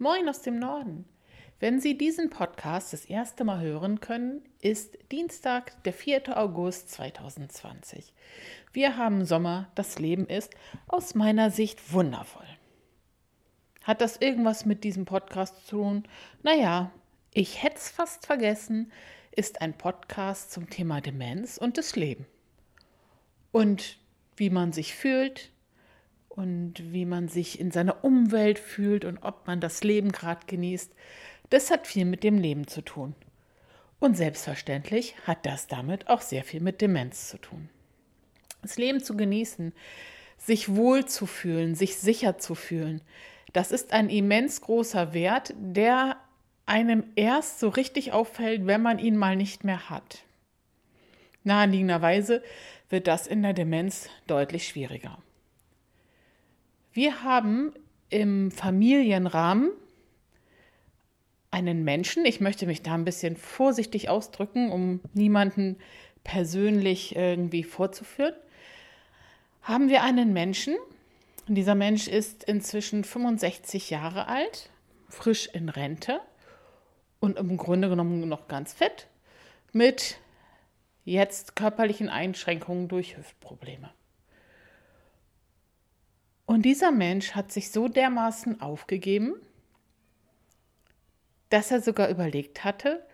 Moin aus dem Norden. Wenn Sie diesen Podcast das erste Mal hören können, ist Dienstag, der 4. August 2020. Wir haben Sommer, das Leben ist aus meiner Sicht wundervoll. Hat das irgendwas mit diesem Podcast zu tun? Naja, ich hätte es fast vergessen, ist ein Podcast zum Thema Demenz und das Leben. Und wie man sich fühlt, und wie man sich in seiner Umwelt fühlt und ob man das Leben gerade genießt, das hat viel mit dem Leben zu tun. Und selbstverständlich hat das damit auch sehr viel mit Demenz zu tun. Das Leben zu genießen, sich wohl zu fühlen, sich sicher zu fühlen, das ist ein immens großer Wert, der einem erst so richtig auffällt, wenn man ihn mal nicht mehr hat. Naheliegenderweise wird das in der Demenz deutlich schwieriger. Wir haben im Familienrahmen einen Menschen, ich möchte mich da ein bisschen vorsichtig ausdrücken, um niemanden persönlich irgendwie vorzuführen, haben wir einen Menschen, und dieser Mensch ist inzwischen 65 Jahre alt, frisch in Rente und im Grunde genommen noch ganz fit, mit jetzt körperlichen Einschränkungen durch Hüftprobleme. Und dieser Mensch hat sich so dermaßen aufgegeben, dass er sogar überlegt hatte,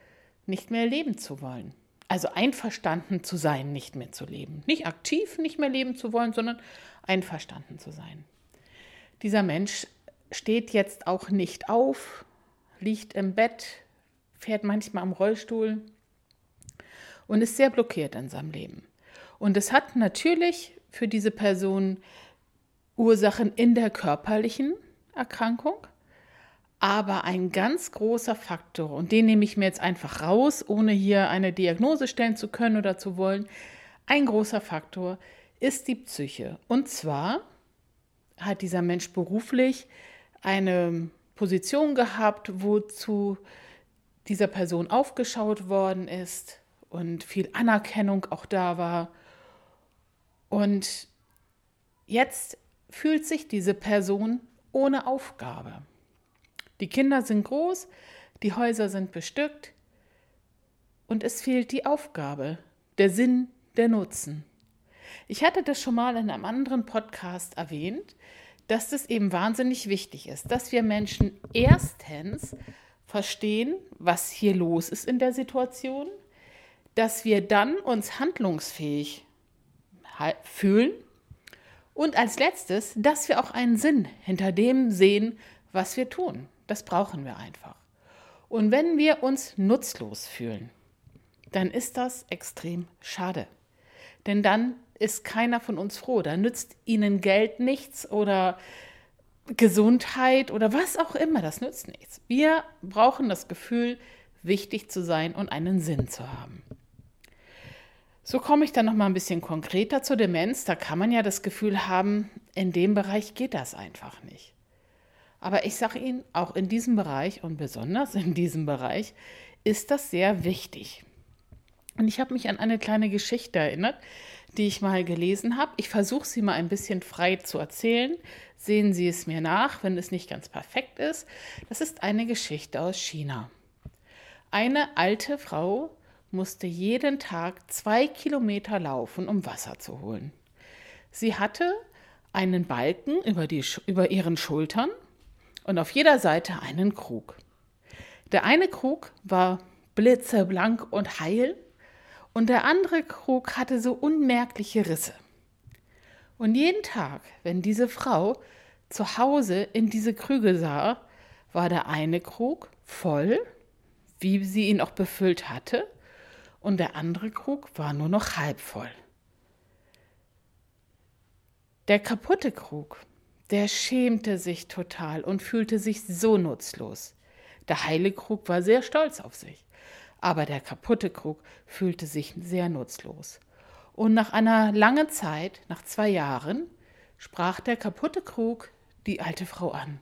nicht mehr leben zu wollen. Also einverstanden zu sein, nicht mehr zu leben. Nicht aktiv nicht mehr leben zu wollen, sondern einverstanden zu sein. Dieser Mensch steht jetzt auch nicht auf, liegt im Bett, fährt manchmal am Rollstuhl und ist sehr blockiert in seinem Leben. Und es hat natürlich für diese Person Ursachen in der körperlichen Erkrankung, aber ein ganz großer Faktor, und den nehme ich mir jetzt einfach raus, ohne hier eine Diagnose stellen zu können oder zu wollen, ein großer Faktor ist die Psyche. Und zwar hat dieser Mensch beruflich eine Position gehabt, wozu dieser Person aufgeschaut worden ist und viel Anerkennung auch da war. Und jetzt fühlt sich diese Person ohne Aufgabe. Die Kinder sind groß, die Häuser sind bestückt und es fehlt die Aufgabe, der Sinn, der Nutzen. Ich hatte das schon mal in einem anderen Podcast erwähnt, dass das eben wahnsinnig wichtig ist, dass wir Menschen erstens verstehen, was hier los ist in der Situation, dass wir dann uns handlungsfähig fühlen und als letztes, dass wir auch einen Sinn hinter dem sehen, was wir tun. Das brauchen wir einfach. Und wenn wir uns nutzlos fühlen, dann ist das extrem schade. Denn dann ist keiner von uns froh. Da nützt ihnen Geld nichts oder Gesundheit oder was auch immer. Das nützt nichts. Wir brauchen das Gefühl, wichtig zu sein und einen Sinn zu haben. So komme ich dann noch mal ein bisschen konkreter zur Demenz. Da kann man ja das Gefühl haben, in dem Bereich geht das einfach nicht. Aber ich sage Ihnen, auch in diesem Bereich und besonders in diesem Bereich ist das sehr wichtig. Und ich habe mich an eine kleine Geschichte erinnert, die ich mal gelesen habe. Ich versuche sie mal ein bisschen frei zu erzählen. Sehen Sie es mir nach, wenn es nicht ganz perfekt ist. Das ist eine Geschichte aus China. Eine alte Frau musste jeden Tag zwei Kilometer laufen, um Wasser zu holen. Sie hatte einen Balken über, die, über ihren Schultern und auf jeder Seite einen Krug. Der eine Krug war blitzeblank und heil und der andere Krug hatte so unmerkliche Risse. Und jeden Tag, wenn diese Frau zu Hause in diese Krüge sah, war der eine Krug voll, wie sie ihn auch befüllt hatte, und der andere Krug war nur noch halb voll. Der kaputte Krug, der schämte sich total und fühlte sich so nutzlos. Der heile Krug war sehr stolz auf sich, aber der kaputte Krug fühlte sich sehr nutzlos. Und nach einer langen Zeit, nach zwei Jahren, sprach der kaputte Krug die alte Frau an.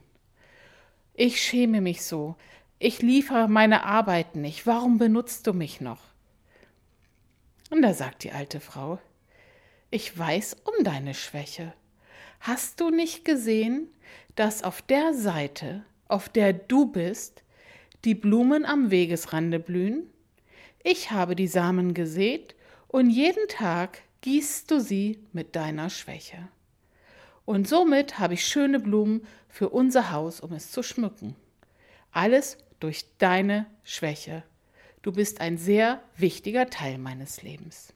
Ich schäme mich so, ich liefere meine Arbeit nicht, warum benutzt du mich noch? Und da sagt die alte Frau, ich weiß um deine Schwäche. Hast du nicht gesehen, dass auf der Seite, auf der du bist, die Blumen am Wegesrande blühen? Ich habe die Samen gesät und jeden Tag gießt du sie mit deiner Schwäche. Und somit habe ich schöne Blumen für unser Haus, um es zu schmücken. Alles durch deine Schwäche. Du bist ein sehr wichtiger Teil meines Lebens.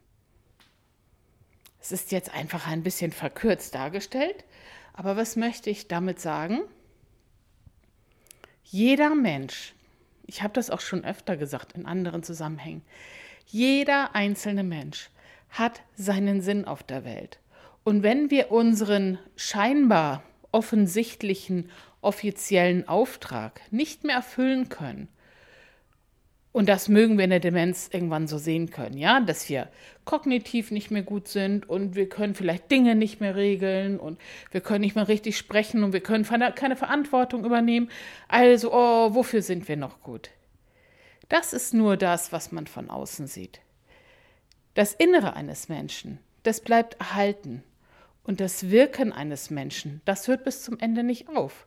Es ist jetzt einfach ein bisschen verkürzt dargestellt, aber was möchte ich damit sagen? Jeder Mensch, ich habe das auch schon öfter gesagt in anderen Zusammenhängen, jeder einzelne Mensch hat seinen Sinn auf der Welt. Und wenn wir unseren scheinbar offensichtlichen offiziellen Auftrag nicht mehr erfüllen können, und das mögen wir in der Demenz irgendwann so sehen können, ja, dass wir kognitiv nicht mehr gut sind und wir können vielleicht Dinge nicht mehr regeln und wir können nicht mehr richtig sprechen und wir können keine Verantwortung übernehmen. Also, oh, wofür sind wir noch gut? Das ist nur das, was man von außen sieht. Das Innere eines Menschen, das bleibt erhalten. Und das Wirken eines Menschen, das hört bis zum Ende nicht auf.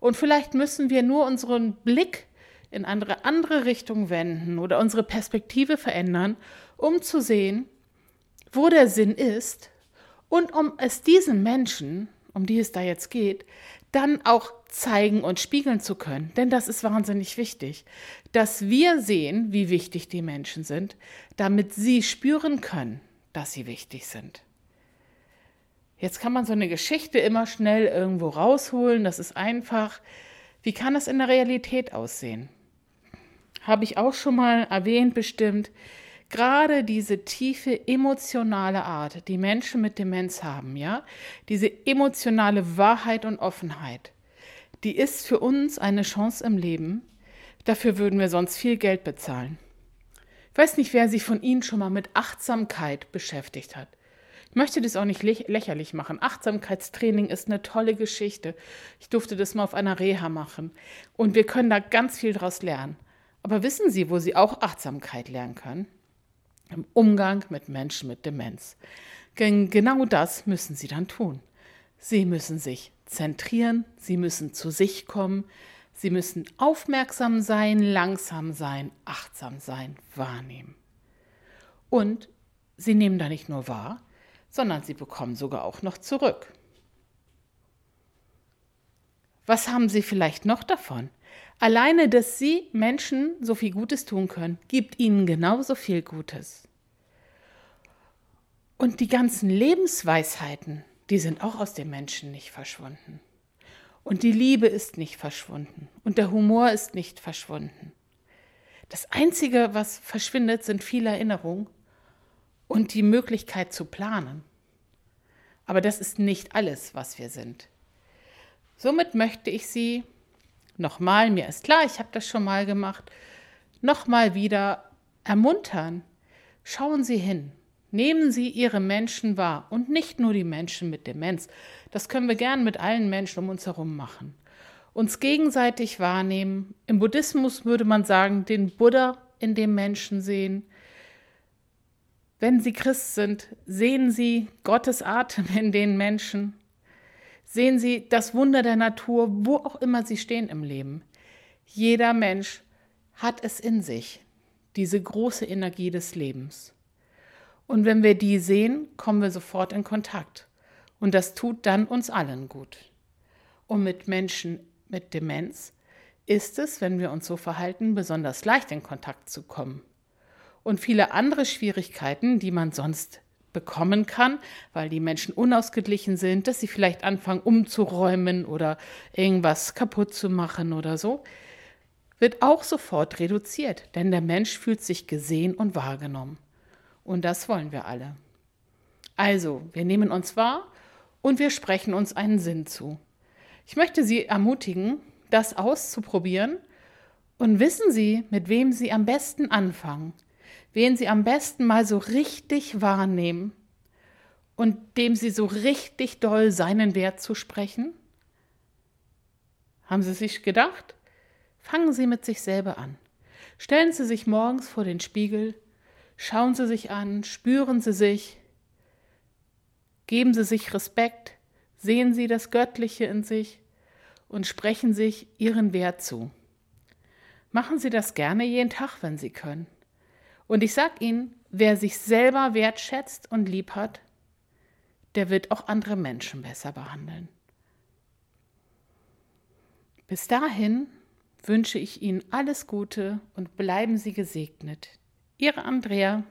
Und vielleicht müssen wir nur unseren Blick in andere, andere Richtung wenden oder unsere Perspektive verändern, um zu sehen, wo der Sinn ist und um es diesen Menschen, um die es da jetzt geht, dann auch zeigen und spiegeln zu können. Denn das ist wahnsinnig wichtig, dass wir sehen, wie wichtig die Menschen sind, damit sie spüren können, dass sie wichtig sind. Jetzt kann man so eine Geschichte immer schnell irgendwo rausholen, das ist einfach. Wie kann das in der Realität aussehen? Habe ich auch schon mal erwähnt bestimmt, gerade diese tiefe emotionale Art, die Menschen mit Demenz haben, ja, diese emotionale Wahrheit und Offenheit, die ist für uns eine Chance im Leben. Dafür würden wir sonst viel Geld bezahlen. Ich weiß nicht, wer sich von Ihnen schon mal mit Achtsamkeit beschäftigt hat. Ich möchte das auch nicht lächerlich machen. Achtsamkeitstraining ist eine tolle Geschichte. Ich durfte das mal auf einer Reha machen. Und wir können da ganz viel draus lernen. Aber wissen Sie, wo Sie auch Achtsamkeit lernen können? Im Umgang mit Menschen mit Demenz. Denn genau das müssen Sie dann tun. Sie müssen sich zentrieren, Sie müssen zu sich kommen, Sie müssen aufmerksam sein, langsam sein, achtsam sein, wahrnehmen. Und Sie nehmen da nicht nur wahr, sondern Sie bekommen sogar auch noch zurück. Was haben Sie vielleicht noch davon? Alleine, dass Sie Menschen so viel Gutes tun können, gibt ihnen genauso viel Gutes. Und die ganzen Lebensweisheiten, die sind auch aus den Menschen nicht verschwunden. Und die Liebe ist nicht verschwunden. Und der Humor ist nicht verschwunden. Das Einzige, was verschwindet, sind viele Erinnerungen und die Möglichkeit zu planen. Aber das ist nicht alles, was wir sind. Somit möchte ich Sie nochmal, mir ist klar, ich habe das schon mal gemacht, nochmal wieder ermuntern. Schauen Sie hin. Nehmen Sie Ihre Menschen wahr und nicht nur die Menschen mit Demenz. Das können wir gern mit allen Menschen um uns herum machen. Uns gegenseitig wahrnehmen. Im Buddhismus würde man sagen, den Buddha in dem Menschen sehen. Wenn Sie Christ sind, sehen Sie Gottes Atem in den Menschen. Sehen Sie das Wunder der Natur, wo auch immer Sie stehen im Leben. Jeder Mensch hat es in sich, diese große Energie des Lebens. Und wenn wir die sehen, kommen wir sofort in Kontakt. Und das tut dann uns allen gut. Und mit Menschen mit Demenz ist es, wenn wir uns so verhalten, besonders leicht in Kontakt zu kommen. Und viele andere Schwierigkeiten, die man sonst bekommen kann, weil die Menschen unausgeglichen sind, dass sie vielleicht anfangen umzuräumen oder irgendwas kaputt zu machen oder so, wird auch sofort reduziert, denn der Mensch fühlt sich gesehen und wahrgenommen. Und das wollen wir alle. Also, wir nehmen uns wahr und wir sprechen uns einen Sinn zu. Ich möchte Sie ermutigen, das auszuprobieren und wissen Sie, mit wem Sie am besten anfangen wen Sie am besten mal so richtig wahrnehmen und dem Sie so richtig doll seinen Wert zu sprechen? Haben Sie sich gedacht? Fangen Sie mit sich selber an. Stellen Sie sich morgens vor den Spiegel, schauen Sie sich an, spüren Sie sich, geben Sie sich Respekt, sehen Sie das Göttliche in sich und sprechen sich ihren Wert zu. Machen Sie das gerne jeden Tag, wenn Sie können. Und ich sage Ihnen, wer sich selber wertschätzt und lieb hat, der wird auch andere Menschen besser behandeln. Bis dahin wünsche ich Ihnen alles Gute und bleiben Sie gesegnet. Ihre Andrea.